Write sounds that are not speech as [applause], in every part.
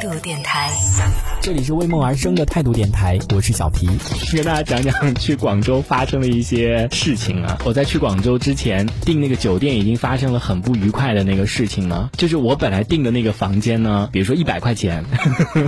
态度电台。这里是为梦而生的态度电台，我是小皮，跟大家讲讲去广州发生的一些事情啊。我在去广州之前订那个酒店已经发生了很不愉快的那个事情了，就是我本来订的那个房间呢，比如说一百块钱，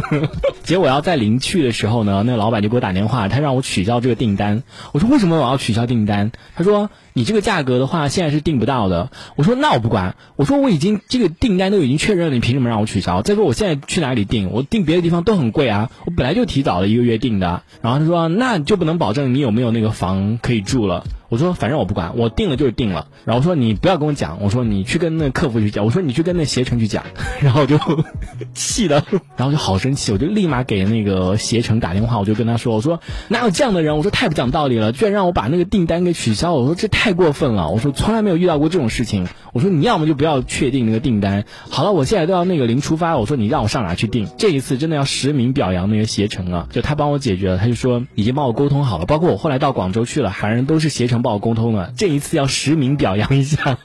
[laughs] 结果我要在临去的时候呢，那个老板就给我打电话，他让我取消这个订单。我说为什么我要取消订单？他说你这个价格的话现在是订不到的。我说那我不管，我说我已经这个订单都已经确认了，你凭什么让我取消？再说我现在去哪里订？我订别的地方都很贵啊，我本来就提早了一个月订的。然后他说那就不能保证你有没有那个房可以住了。我说反正我不管，我定了就是定了。然后我说你不要跟我讲，我说你去跟那客服去讲，我说你去跟那携程去讲。[laughs] 然后我就 [laughs] 气的，然后就好生气，我就立马给那个携程打电话，我就跟他说，我说哪有这样的人？我说太不讲道理了，居然让我把那个订单给取消，我说这太过分了，我说从来没有遇到过这种事情。我说你要么就不要确定那个订单。好了，我现在都要那个零出发，我说你让我上哪去订？这一次真的要实名表扬那个携程了，就他帮我解决了，他就说已经帮我沟通好了，包括我后来到广州去了，反正都是携程不好沟通了。这一次要实名表扬一下。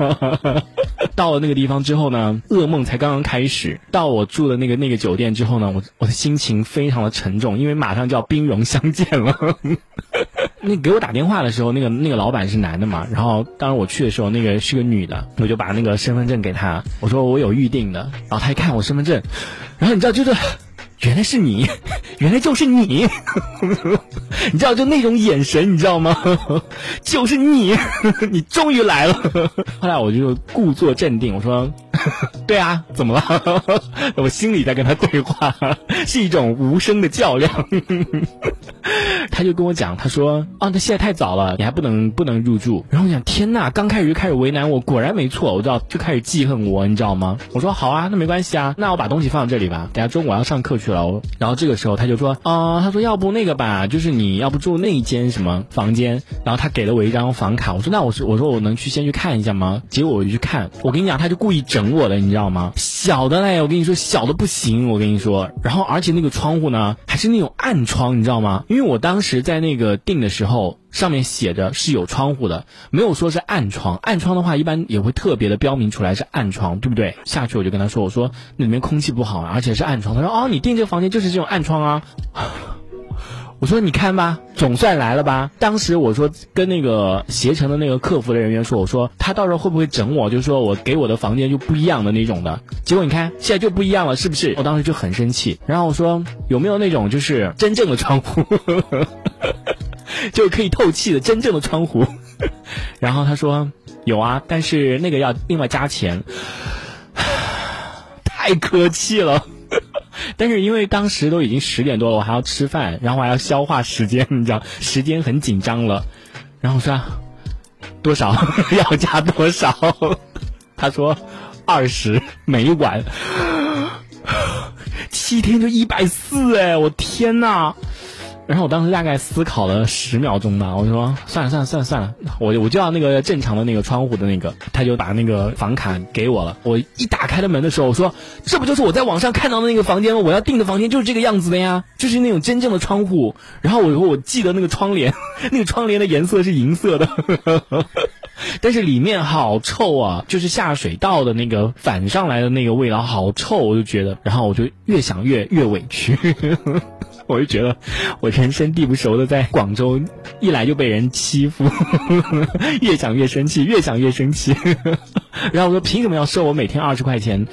[laughs] 到了那个地方之后呢，噩梦才刚刚开始。到我住的那个那个酒店之后呢，我我的心情非常的沉重，因为马上就要兵戎相见了。[laughs] 那给我打电话的时候，那个那个老板是男的嘛，然后当时我去的时候，那个是个女的，我就把那个身份证给他，我说我有预定的，然后他一看我身份证，然后你知道就是。原来是你，[laughs] 原来就是你，[laughs] 你知道就那种眼神，你知道吗？[laughs] 就是你，你终于来了。后来我就故作镇定，我说：“对啊，怎么了？”我心里在跟他对话，是一种无声的较量。他就跟我讲，他说：“啊，他现在太早了，你还不能不能入住。”然后我想，天呐，刚开始就开始为难我，果然没错，我知道就开始记恨我，你知道吗？我说：“好啊，那没关系啊，那我把东西放在这里吧，等下中午我要上课去了。”然后这个时候他就说：“啊，他说要不那个吧，就是你要不住那一间什么房间？”然后他给了我一张房卡，我说：“那我是我说我能去先去看一下吗？”结果我就去看，我跟你讲，他就故意整我的，你知道吗？小的嘞，我跟你说小的不行，我跟你说。然后而且那个窗户呢，还是那种暗窗，你知道吗？因为我当时是在那个订的时候，上面写着是有窗户的，没有说是暗窗。暗窗的话，一般也会特别的标明出来是暗窗，对不对？下去我就跟他说，我说那里面空气不好，而且是暗窗。他说哦，你订这个房间就是这种暗窗啊。我说你看吧，总算来了吧。当时我说跟那个携程的那个客服的人员说，我说他到时候会不会整我？就说我给我的房间就不一样的那种的。结果你看现在就不一样了，是不是？我当时就很生气。然后我说有没有那种就是真正的窗户，[laughs] 就可以透气的真正的窗户？[laughs] 然后他说有啊，但是那个要另外加钱。[sighs] 太客气了。[laughs] 但是因为当时都已经十点多了，我还要吃饭，然后还要消化时间，你知道，[laughs] 时间很紧张了。然后我说 [laughs] 多少要加多少？他说二十每晚，[sighs] 七天就一百四哎，我天呐！然后我当时大概思考了十秒钟吧，我说算了算了算了算了，我我就要那个正常的那个窗户的那个，他就把那个房卡给我了。我一打开了门的时候，我说这不就是我在网上看到的那个房间吗？我要订的房间就是这个样子的呀，就是那种真正的窗户。然后我我记得那个窗帘，[laughs] 那个窗帘的颜色是银色的，但是里面好臭啊，就是下水道的那个反上来的那个味道好臭，我就觉得，然后我就越想越越委屈。我就觉得我人生地不熟的在广州一来就被人欺负，[laughs] 越想越生气，越想越生气。[laughs] 然后我说凭什么要收我每天二十块钱？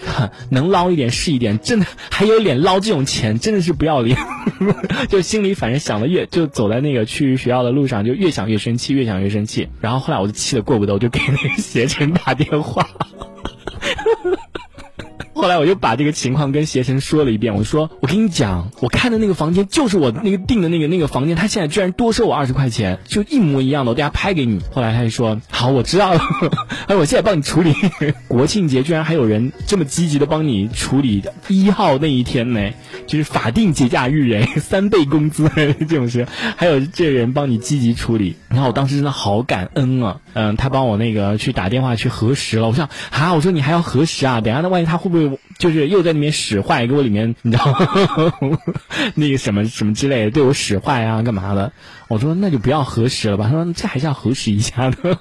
能捞一点是一点，真的还有脸捞这种钱，真的是不要脸。[laughs] 就心里反正想的越，就走在那个去学校的路上就越想越生气，越想越生气。然后后来我就气得过不得，我就给那个携程打电话。后来我就把这个情况跟携程说了一遍，我说我跟你讲，我看的那个房间就是我那个订的那个那个房间，他现在居然多收我二十块钱，就一模一样的，我等下拍给你。后来他就说好，我知道了，[laughs] 哎，我现在帮你处理。国庆节居然还有人这么积极的帮你处理一号那一天呢，就是法定节假日哎，三倍工资这种事，还有这人帮你积极处理，然后我当时真的好感恩啊，嗯，他帮我那个去打电话去核实了，我想啊，我说你还要核实啊，等下那万一他会不会？就是又在里面使坏，给我里面你知道吗 [laughs] 那个什么什么之类的，对我使坏啊，干嘛的？我说那就不要核实了吧。他说这还是要核实一下的。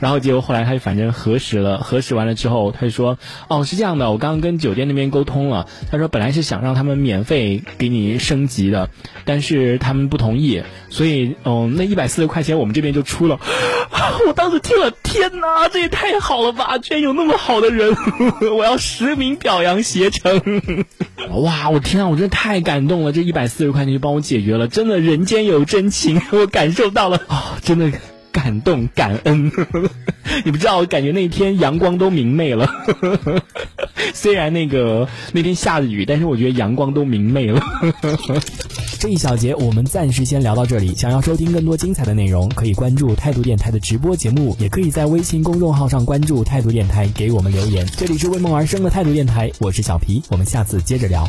然后结果后来他就反正核实了，核实完了之后他就说哦是这样的，我刚刚跟酒店那边沟通了，他说本来是想让他们免费给你升级的，但是他们不同意，所以嗯那一百四十块钱我们这边就出了。[laughs] 我当时听了，天哪，这也太好了吧！居然有那么好的人，[laughs] 我要实名表扬携程。[laughs] 哇，我天啊，我真的太感动了！这一百四十块钱就帮我解决了，真的人间有真情，我感受到了啊，真的感动感恩。[laughs] 你不知道，我感觉那天阳光都明媚了。[laughs] 虽然那个那天下着雨，但是我觉得阳光都明媚了。[laughs] 这一小节我们暂时先聊到这里。想要收听更多精彩的内容，可以关注态度电台的直播节目，也可以在微信公众号上关注态度电台，给我们留言。这里是为梦而生的态度电台，我是小皮，我们下次接着聊。